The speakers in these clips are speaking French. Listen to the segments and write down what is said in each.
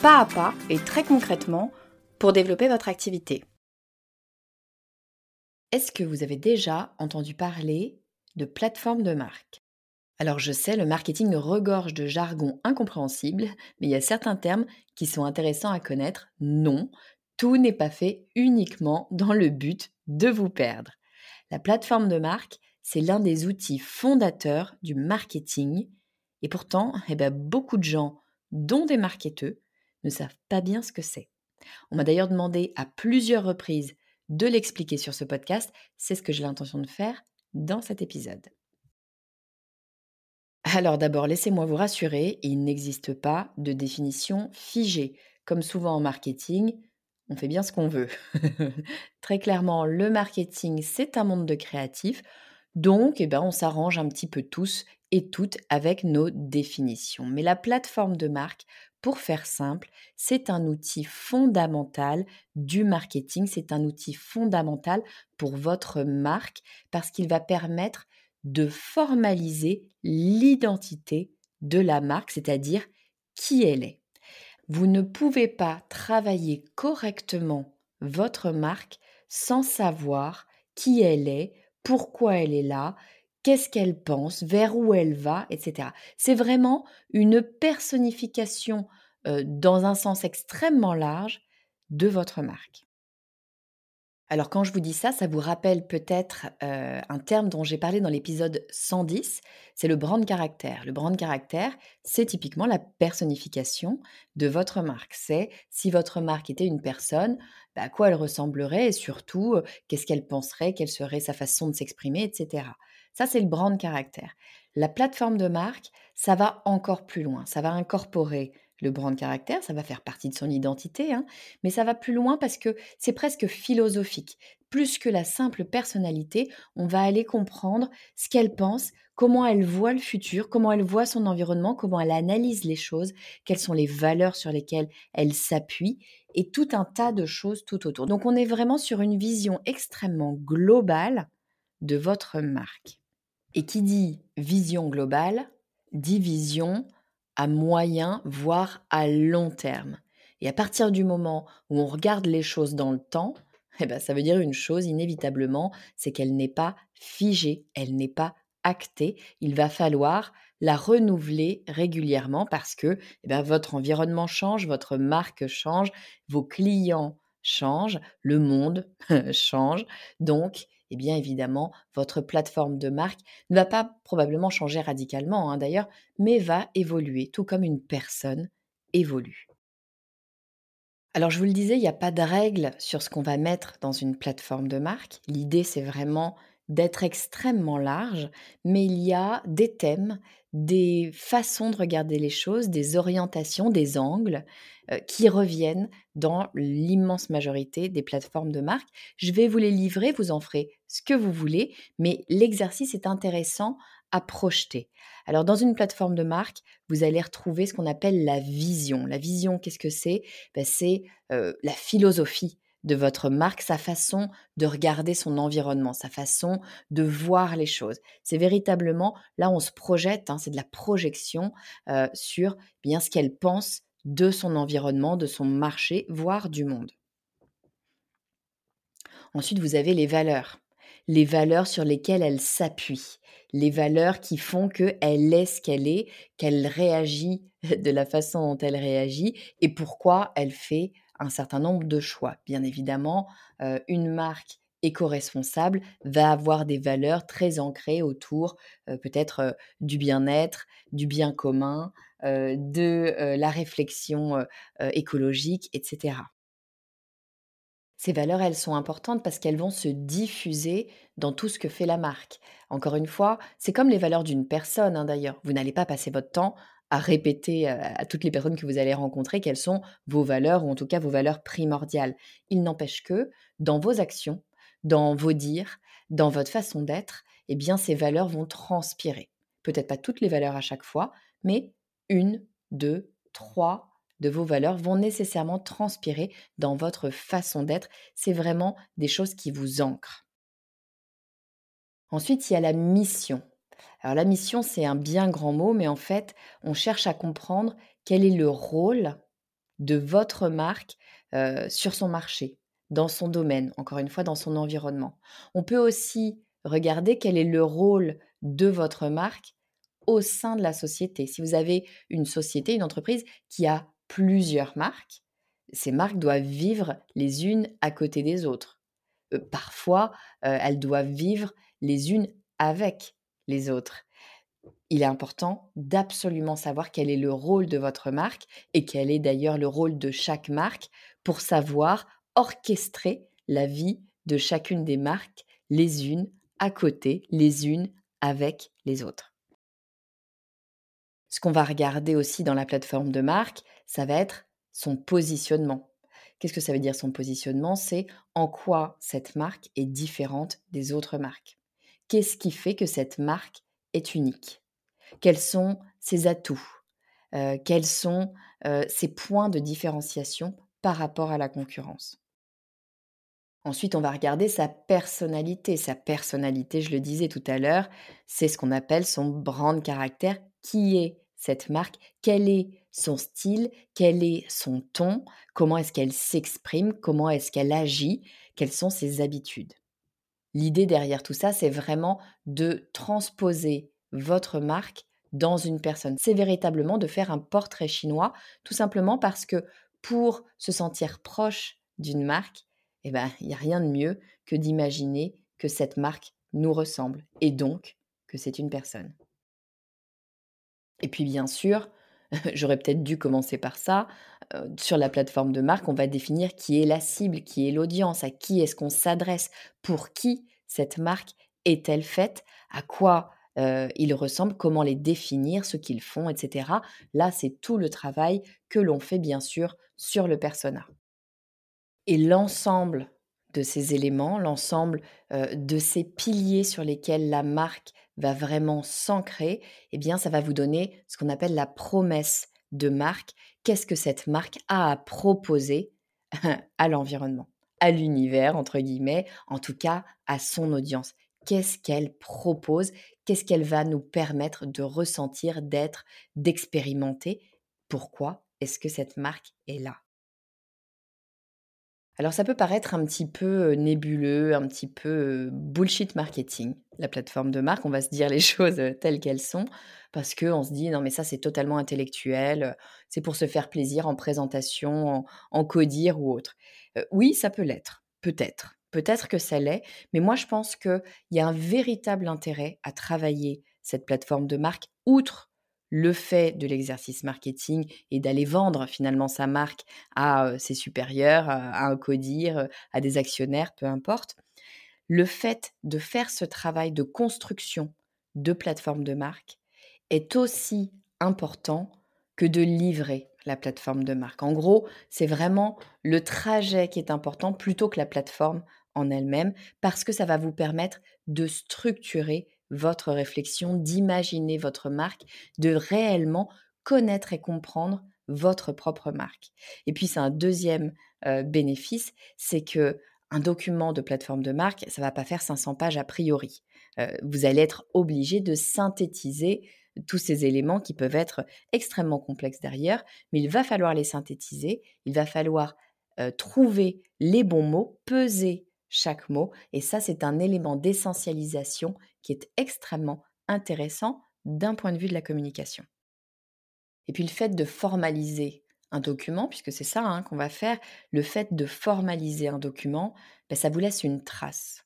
pas à pas et très concrètement pour développer votre activité. Est-ce que vous avez déjà entendu parler de plateforme de marque? Alors je sais, le marketing regorge de jargon incompréhensible, mais il y a certains termes qui sont intéressants à connaître. Non, tout n'est pas fait uniquement dans le but de vous perdre. La plateforme de marque, c'est l'un des outils fondateurs du marketing. Et pourtant, eh ben, beaucoup de gens, dont des marketeurs, ne savent pas bien ce que c'est. On m'a d'ailleurs demandé à plusieurs reprises de l'expliquer sur ce podcast. C'est ce que j'ai l'intention de faire dans cet épisode. Alors d'abord, laissez-moi vous rassurer, il n'existe pas de définition figée. Comme souvent en marketing, on fait bien ce qu'on veut. Très clairement, le marketing, c'est un monde de créatifs. Donc, eh ben, on s'arrange un petit peu tous et toutes avec nos définitions. Mais la plateforme de marque, pour faire simple, c'est un outil fondamental du marketing, c'est un outil fondamental pour votre marque parce qu'il va permettre de formaliser l'identité de la marque, c'est-à-dire qui elle est. Vous ne pouvez pas travailler correctement votre marque sans savoir qui elle est, pourquoi elle est là, qu'est-ce qu'elle pense, vers où elle va, etc. C'est vraiment une personnification dans un sens extrêmement large de votre marque. Alors quand je vous dis ça, ça vous rappelle peut-être un terme dont j'ai parlé dans l'épisode 110, c'est le brand caractère. Le brand caractère, c'est typiquement la personnification de votre marque. C'est si votre marque était une personne, bah, à quoi elle ressemblerait et surtout qu'est-ce qu'elle penserait, quelle serait sa façon de s'exprimer, etc. Ça, c'est le brand caractère. La plateforme de marque, ça va encore plus loin. Ça va incorporer le brand caractère, ça va faire partie de son identité, hein, mais ça va plus loin parce que c'est presque philosophique. Plus que la simple personnalité, on va aller comprendre ce qu'elle pense, comment elle voit le futur, comment elle voit son environnement, comment elle analyse les choses, quelles sont les valeurs sur lesquelles elle s'appuie, et tout un tas de choses tout autour. Donc on est vraiment sur une vision extrêmement globale de votre marque. Et qui dit vision globale, dit vision à moyen, voire à long terme. Et à partir du moment où on regarde les choses dans le temps, eh ben, ça veut dire une chose inévitablement, c'est qu'elle n'est pas figée, elle n'est pas actée. Il va falloir la renouveler régulièrement parce que eh ben, votre environnement change, votre marque change, vos clients changent, le monde change. Donc, et bien évidemment, votre plateforme de marque ne va pas probablement changer radicalement hein, d'ailleurs, mais va évoluer, tout comme une personne évolue. Alors je vous le disais, il n'y a pas de règle sur ce qu'on va mettre dans une plateforme de marque. L'idée, c'est vraiment d'être extrêmement large, mais il y a des thèmes, des façons de regarder les choses, des orientations, des angles euh, qui reviennent dans l'immense majorité des plateformes de marque. Je vais vous les livrer, vous en ferez ce que vous voulez, mais l'exercice est intéressant à projeter. Alors dans une plateforme de marque, vous allez retrouver ce qu'on appelle la vision. La vision, qu'est-ce que c'est? Ben, C'est euh, la philosophie de votre marque, sa façon de regarder son environnement, sa façon de voir les choses. C'est véritablement, là on se projette, hein, c'est de la projection euh, sur bien ce qu'elle pense de son environnement, de son marché, voire du monde. Ensuite, vous avez les valeurs. Les valeurs sur lesquelles elle s'appuie. Les valeurs qui font qu'elle est ce qu'elle est, qu'elle réagit de la façon dont elle réagit et pourquoi elle fait un certain nombre de choix. Bien évidemment, euh, une marque éco-responsable va avoir des valeurs très ancrées autour euh, peut-être euh, du bien-être, du bien commun, de la réflexion écologique, etc. Ces valeurs, elles sont importantes parce qu'elles vont se diffuser dans tout ce que fait la marque. Encore une fois, c'est comme les valeurs d'une personne hein, d'ailleurs. Vous n'allez pas passer votre temps à répéter à toutes les personnes que vous allez rencontrer quelles sont vos valeurs ou en tout cas vos valeurs primordiales. Il n'empêche que dans vos actions, dans vos dires, dans votre façon d'être, eh bien ces valeurs vont transpirer. Peut-être pas toutes les valeurs à chaque fois, mais une, deux, trois de vos valeurs vont nécessairement transpirer dans votre façon d'être. C'est vraiment des choses qui vous ancrent. Ensuite, il y a la mission. Alors la mission, c'est un bien grand mot, mais en fait, on cherche à comprendre quel est le rôle de votre marque euh, sur son marché, dans son domaine, encore une fois, dans son environnement. On peut aussi regarder quel est le rôle de votre marque au sein de la société. Si vous avez une société, une entreprise qui a plusieurs marques, ces marques doivent vivre les unes à côté des autres. Euh, parfois, euh, elles doivent vivre les unes avec autres. Il est important d'absolument savoir quel est le rôle de votre marque et quel est d'ailleurs le rôle de chaque marque pour savoir orchestrer la vie de chacune des marques les unes à côté, les unes avec les autres. Ce qu'on va regarder aussi dans la plateforme de marque, ça va être son positionnement. Qu'est-ce que ça veut dire son positionnement? C'est en quoi cette marque est différente des autres marques. Qu'est-ce qui fait que cette marque est unique? Quels sont ses atouts? Euh, Quels sont euh, ses points de différenciation par rapport à la concurrence? Ensuite, on va regarder sa personnalité. Sa personnalité, je le disais tout à l'heure, c'est ce qu'on appelle son brand caractère. Qui est cette marque? Quel est son style? Quel est son ton? Comment est-ce qu'elle s'exprime? Comment est-ce qu'elle agit? Quelles sont ses habitudes? L'idée derrière tout ça, c'est vraiment de transposer votre marque dans une personne. C'est véritablement de faire un portrait chinois, tout simplement parce que pour se sentir proche d'une marque, eh ben, il n'y a rien de mieux que d'imaginer que cette marque nous ressemble et donc que c'est une personne. Et puis bien sûr, j'aurais peut-être dû commencer par ça. Euh, sur la plateforme de marque, on va définir qui est la cible, qui est l'audience, à qui est-ce qu'on s'adresse, pour qui cette marque est-elle faite, à quoi euh, ils ressemblent, comment les définir, ce qu'ils font, etc. Là, c'est tout le travail que l'on fait bien sûr sur le persona. Et l'ensemble de ces éléments, l'ensemble euh, de ces piliers sur lesquels la marque va vraiment s'ancrer, eh bien, ça va vous donner ce qu'on appelle la promesse de marque. Qu'est-ce que cette marque a à proposer à l'environnement, à l'univers, entre guillemets, en tout cas à son audience? Qu'est-ce qu'elle propose? Qu'est-ce qu'elle va nous permettre de ressentir, d'être, d'expérimenter? Pourquoi est-ce que cette marque est là? Alors ça peut paraître un petit peu nébuleux, un petit peu bullshit marketing, la plateforme de marque. On va se dire les choses telles qu'elles sont parce qu'on se dit non mais ça c'est totalement intellectuel, c'est pour se faire plaisir en présentation, en, codir ou autre. oui, ça peut l'être, peut-être. Peut-être que ça l'est, mais moi je pense qu'il y a un véritable intérêt à travailler cette plateforme de marque outre le fait de l'exercice marketing et d'aller vendre finalement sa marque à ses supérieurs, à un codir, à des actionnaires, peu importe, le fait de faire ce travail de construction de plateforme de marque est aussi important que de livrer la plateforme de marque. En gros, c'est vraiment le trajet qui est important plutôt que la plateforme en elle-même parce que ça va vous permettre de structurer votre réflexion, d'imaginer votre marque, de réellement connaître et comprendre votre propre marque. Et puis c'est un deuxième bénéfice, c'est que un document de plateforme de marque, ça va pas faire 500 pages a priori. vous allez être obligé de synthétiser tous ces éléments qui peuvent être extrêmement complexes derrière, mais il va falloir les synthétiser, il va falloir trouver les bons mots, peser chaque mot, et ça c'est un élément d'essentialisation qui est extrêmement intéressant d'un point de vue de la communication. Et puis le fait de formaliser un document, puisque c'est ça hein, qu'on va faire, le fait de formaliser un document, ben, ça vous laisse une trace.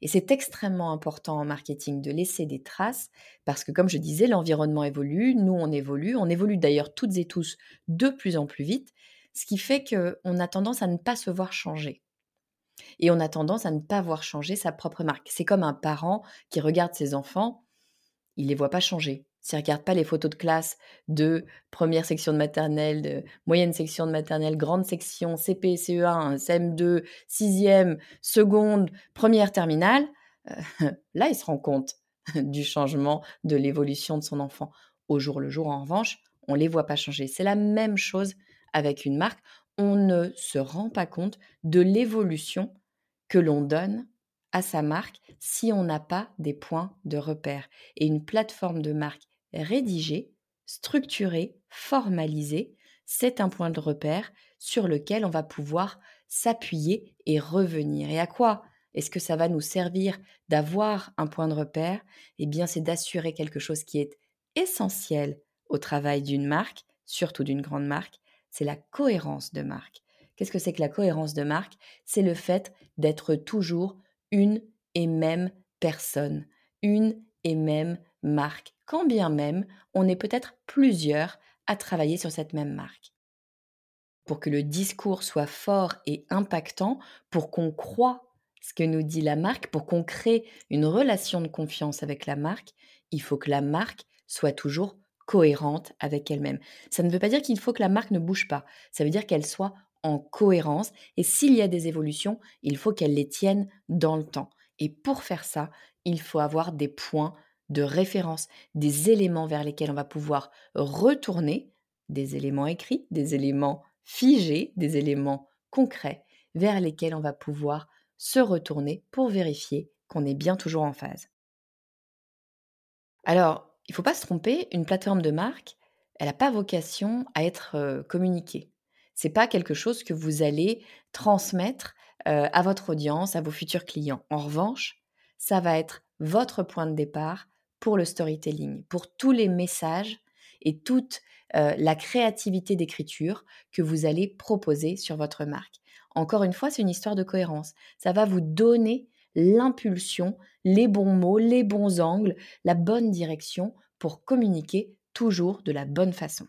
Et c'est extrêmement important en marketing de laisser des traces parce que, comme je disais, l'environnement évolue, nous on évolue, on évolue d'ailleurs toutes et tous de plus en plus vite, ce qui fait qu'on a tendance à ne pas se voir changer. Et on a tendance à ne pas voir changer sa propre marque. C'est comme un parent qui regarde ses enfants, il les voit pas changer. S'il regarde pas les photos de classe de première section de maternelle, de moyenne section de maternelle, grande section, CP, CE1, CM2, sixième, seconde, première terminale, euh, là, il se rend compte du changement, de l'évolution de son enfant. Au jour le jour, en revanche, on les voit pas changer. C'est la même chose avec une marque. On ne se rend pas compte de l'évolution que l'on donne à sa marque si on n'a pas des points de repère. Et une plateforme de marque rédigée, structurée, formalisée, c'est un point de repère sur lequel on va pouvoir s'appuyer et revenir. Et à quoi est-ce que ça va nous servir d'avoir un point de repère? Eh bien, c'est d'assurer quelque chose qui est essentiel au travail d'une marque, surtout d'une grande marque, c'est la cohérence de marque. Qu'est-ce que c'est que la cohérence de marque? C'est le fait d'être toujours une et même personne, une et même marque, quand bien même on est peut-être plusieurs à travailler sur cette même marque. Pour que le discours soit fort et impactant, pour qu'on croit ce que nous dit la marque, pour qu'on crée une relation de confiance avec la marque, il faut que la marque soit toujours cohérente avec elle-même. Ça ne veut pas dire qu'il faut que la marque ne bouge pas, ça veut dire qu'elle soit en cohérence et s'il y a des évolutions, il faut qu'elle les tienne dans le temps. Et pour faire ça, il faut avoir des points de référence, des éléments vers lesquels on va pouvoir retourner, des éléments écrits, des éléments figés, des éléments concrets, vers lesquels on va pouvoir se retourner pour vérifier qu'on est bien toujours en phase. Alors, il ne faut pas se tromper, une plateforme de marque, elle n'a pas vocation à être euh, communiquée. C'est pas quelque chose que vous allez transmettre à votre audience, à vos futurs clients. En revanche, ça va être votre point de départ pour le storytelling, pour tous les messages et toute la créativité d'écriture que vous allez proposer sur votre marque. Encore une fois, c'est une histoire de cohérence. Ça va vous donner l'impulsion, les bons mots, les bons angles, la bonne direction pour communiquer toujours de la bonne façon.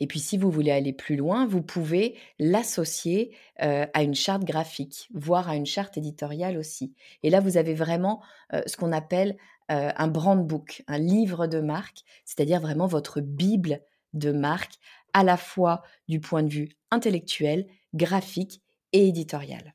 Et puis si vous voulez aller plus loin, vous pouvez l'associer à une charte graphique, voire à une charte éditoriale aussi. Et là, vous avez vraiment ce qu'on appelle un brand book, un livre de marque, c'est-à-dire vraiment votre bible de marque, à la fois du point de vue intellectuel, graphique et éditorial.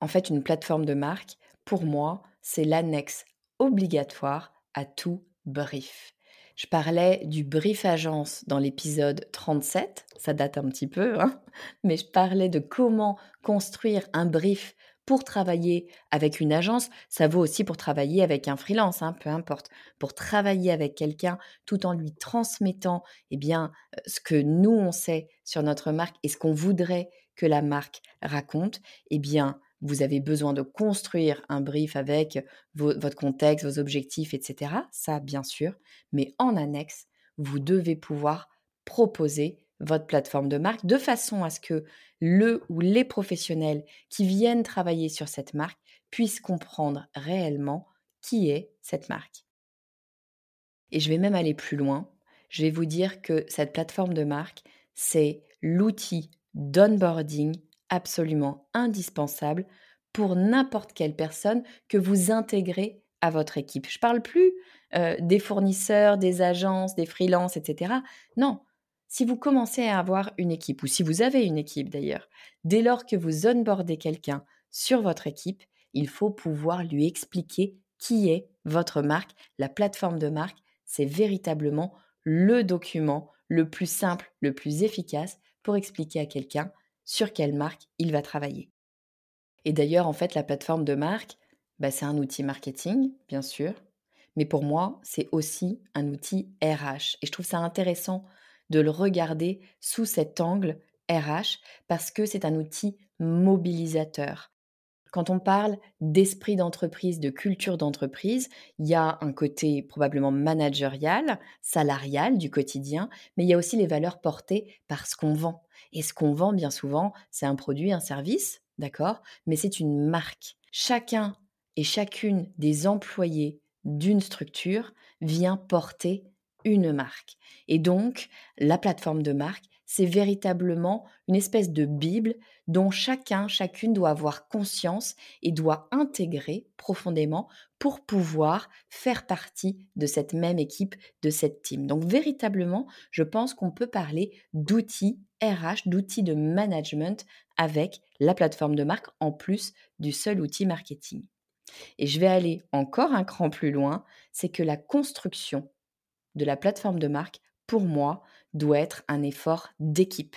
En fait, une plateforme de marque, pour moi, c'est l'annexe obligatoire à tout brief. Je parlais du brief agence dans l'épisode 37, ça date un petit peu, hein, mais je parlais de comment construire un brief pour travailler avec une agence, ça vaut aussi pour travailler avec un freelance, hein, peu importe. Pour travailler avec quelqu'un tout en lui transmettant eh bien, euh, ce que nous, on sait sur notre marque et ce qu'on voudrait que la marque raconte, eh bien, vous avez besoin de construire un brief avec votre contexte, vos objectifs, etc. Ça, bien sûr. Mais en annexe, vous devez pouvoir proposer votre plateforme de marque de façon à ce que le ou les professionnels qui viennent travailler sur cette marque puissent comprendre réellement qui est cette marque. Et je vais même aller plus loin. Je vais vous dire que cette plateforme de marque, c'est l'outil d'onboarding absolument indispensable pour n'importe quelle personne que vous intégrez à votre équipe. Je ne parle plus euh, des fournisseurs, des agences, des freelances, etc. Non, si vous commencez à avoir une équipe, ou si vous avez une équipe d'ailleurs, dès lors que vous onboardez quelqu'un sur votre équipe, il faut pouvoir lui expliquer qui est votre marque. La plateforme de marque, c'est véritablement le document le plus simple, le plus efficace pour expliquer à quelqu'un sur quelle marque il va travailler. Et d'ailleurs, en fait, la plateforme de marque, bah, c'est un outil marketing, bien sûr, mais pour moi, c'est aussi un outil RH. Et je trouve ça intéressant de le regarder sous cet angle RH parce que c'est un outil mobilisateur. Quand on parle d'esprit d'entreprise, de culture d'entreprise, il y a un côté probablement managérial, salarial du quotidien, mais il y a aussi les valeurs portées par ce qu'on vend. Et ce qu'on vend bien souvent, c'est un produit, un service, d'accord Mais c'est une marque. Chacun et chacune des employés d'une structure vient porter une marque. Et donc, la plateforme de marque, c'est véritablement une espèce de Bible dont chacun, chacune doit avoir conscience et doit intégrer profondément pour pouvoir faire partie de cette même équipe, de cette team. Donc véritablement, je pense qu'on peut parler d'outils RH, d'outils de management avec la plateforme de marque en plus du seul outil marketing. Et je vais aller encore un cran plus loin, c'est que la construction de la plateforme de marque, pour moi, doit être un effort d'équipe.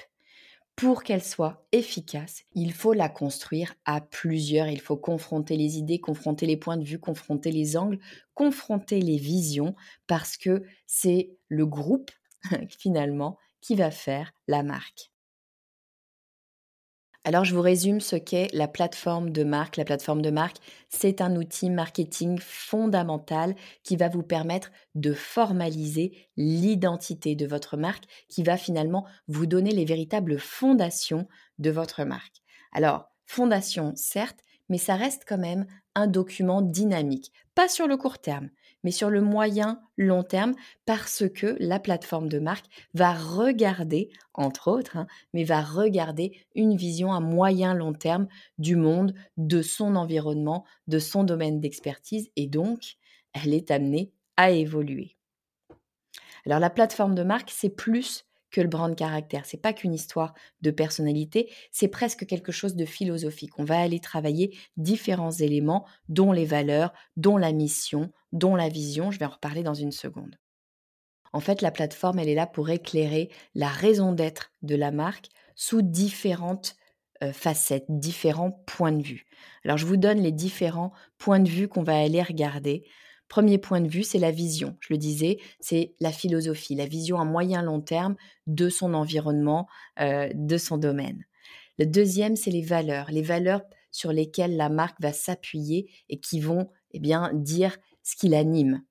Pour qu'elle soit efficace, il faut la construire à plusieurs, il faut confronter les idées, confronter les points de vue, confronter les angles, confronter les visions, parce que c'est le groupe, finalement, qui va faire la marque. Alors, je vous résume ce qu'est la plateforme de marque. La plateforme de marque, c'est un outil marketing fondamental qui va vous permettre de formaliser l'identité de votre marque, qui va finalement vous donner les véritables fondations de votre marque. Alors, fondation, certes, mais ça reste quand même un document dynamique, pas sur le court terme, mais sur le moyen long terme parce que la plateforme de marque va regarder, entre autres, hein, mais va regarder une vision à moyen long terme du monde, de son environnement, de son domaine d'expertise et donc elle est amenée à évoluer. Alors la plateforme de marque, c'est plus que le brand caractère. C'est pas qu'une histoire de personnalité, c'est presque quelque chose de philosophique. On va aller travailler différents éléments, dont les valeurs, dont la mission, dont la vision. Je vais en reparler dans une seconde. En fait, la plateforme, elle est là pour éclairer la raison d'être de la marque sous différentes euh, facettes, différents points de vue. Alors, je vous donne les différents points de vue qu'on va aller regarder. Premier point de vue, c'est la vision. Je le disais, c'est la philosophie, la vision à moyen long terme de son environnement, euh, de son domaine. Le deuxième, c'est les valeurs, les valeurs sur lesquelles la marque va s'appuyer et qui vont eh bien, dire ce qui l'anime.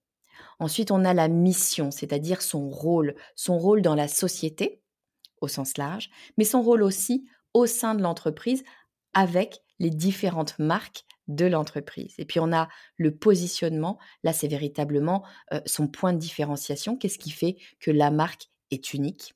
Ensuite, on a la mission, c'est-à-dire son rôle, son rôle dans la société, au sens large, mais son rôle aussi au sein de l'entreprise avec les différentes marques de l'entreprise. Et puis on a le positionnement, là c'est véritablement son point de différenciation, qu'est-ce qui fait que la marque est unique?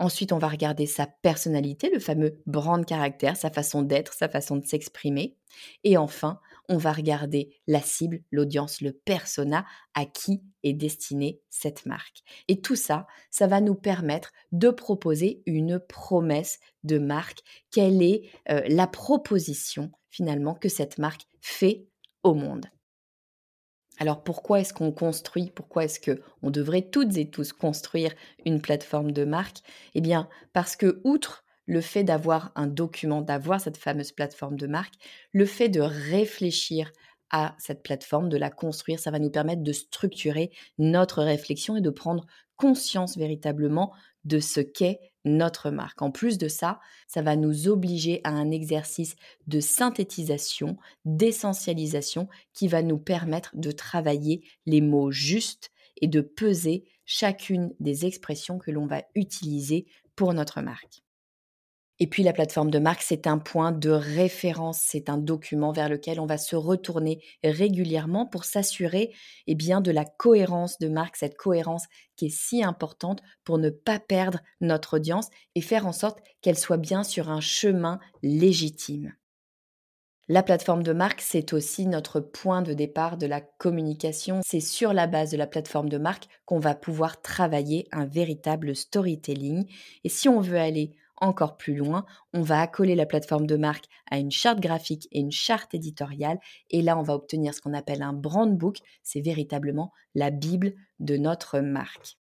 Ensuite, on va regarder sa personnalité, le fameux brand caractère, sa façon d'être, sa façon de s'exprimer. Et enfin, on va regarder la cible, l'audience, le persona à qui est destinée cette marque. Et tout ça, ça va nous permettre de proposer une promesse de marque. Quelle est la proposition finalement que cette marque fait au monde. Alors pourquoi est-ce qu'on construit Pourquoi est-ce que on devrait toutes et tous construire une plateforme de marque? Eh bien, parce que outre le fait d'avoir un document, d'avoir cette fameuse plateforme de marque, le fait de réfléchir à cette plateforme, de la construire, ça va nous permettre de structurer notre réflexion et de prendre conscience véritablement de ce qu'est notre marque. En plus de ça, ça va nous obliger à un exercice de synthétisation, d'essentialisation qui va nous permettre de travailler les mots justes et de peser chacune des expressions que l'on va utiliser pour notre marque. Et puis la plateforme de marque, c'est un point de référence, c'est un document vers lequel on va se retourner régulièrement pour s'assurer eh bien de la cohérence de marque, cette cohérence qui est si importante pour ne pas perdre notre audience et faire en sorte qu'elle soit bien sur un chemin légitime. La plateforme de marque, c'est aussi notre point de départ de la communication. C'est sur la base de la plateforme de marque qu'on va pouvoir travailler un véritable storytelling. Et si on veut aller encore plus loin, on va accoler la plateforme de marque à une charte graphique et une charte éditoriale. Et là, on va obtenir ce qu'on appelle un brand book. C'est véritablement la Bible de notre marque.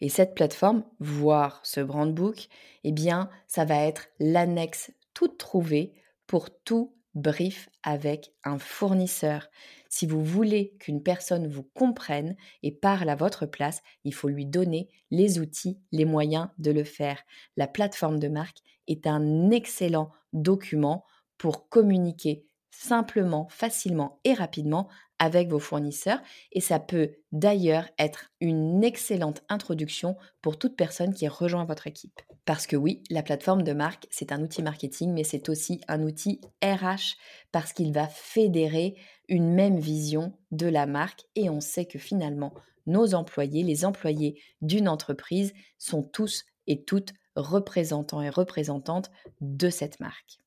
Et cette plateforme, voire ce brand book, eh bien, ça va être l'annexe toute trouvée pour tout brief avec un fournisseur. Si vous voulez qu'une personne vous comprenne et parle à votre place, il faut lui donner les outils, les moyens de le faire. La plateforme de marque est un excellent document pour communiquer simplement, facilement et rapidement avec vos fournisseurs et ça peut d'ailleurs être une excellente introduction pour toute personne qui rejoint votre équipe. Parce que oui, la plateforme de marque, c'est un outil marketing, mais c'est aussi un outil RH parce qu'il va fédérer une même vision de la marque et on sait que finalement, nos employés, les employés d'une entreprise sont tous et toutes représentants et représentantes de cette marque.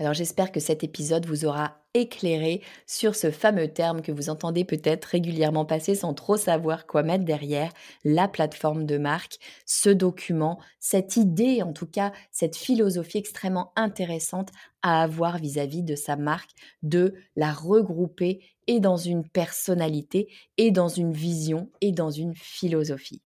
Alors j'espère que cet épisode vous aura éclairé sur ce fameux terme que vous entendez peut-être régulièrement passer sans trop savoir quoi mettre derrière, la plateforme de marque, ce document, cette idée en tout cas, cette philosophie extrêmement intéressante à avoir vis-à-vis de sa marque, de la regrouper et dans une personnalité et dans une vision et dans une philosophie.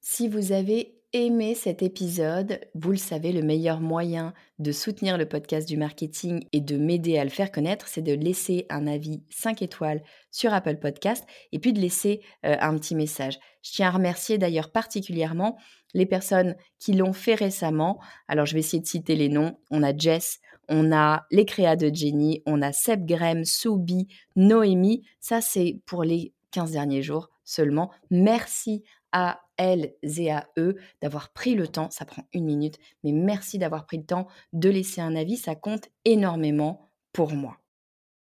Si vous avez aimé cet épisode, vous le savez, le meilleur moyen de soutenir le podcast du marketing et de m'aider à le faire connaître, c'est de laisser un avis 5 étoiles sur Apple Podcast et puis de laisser euh, un petit message. Je tiens à remercier d'ailleurs particulièrement les personnes qui l'ont fait récemment. Alors je vais essayer de citer les noms. On a Jess, on a les créas de Jenny, on a Seb Graham, Soubi, Noémie. Ça c'est pour les 15 derniers jours seulement. Merci à elles et à eux d'avoir pris le temps, ça prend une minute, mais merci d'avoir pris le temps de laisser un avis, ça compte énormément pour moi.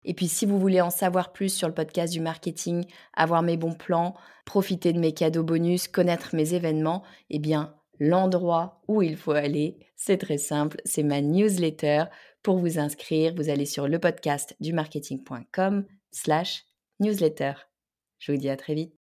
Et puis si vous voulez en savoir plus sur le podcast du marketing, avoir mes bons plans, profiter de mes cadeaux bonus, connaître mes événements, eh bien l'endroit où il faut aller, c'est très simple, c'est ma newsletter. Pour vous inscrire, vous allez sur le podcast du marketing.com slash newsletter. Je vous dis à très vite.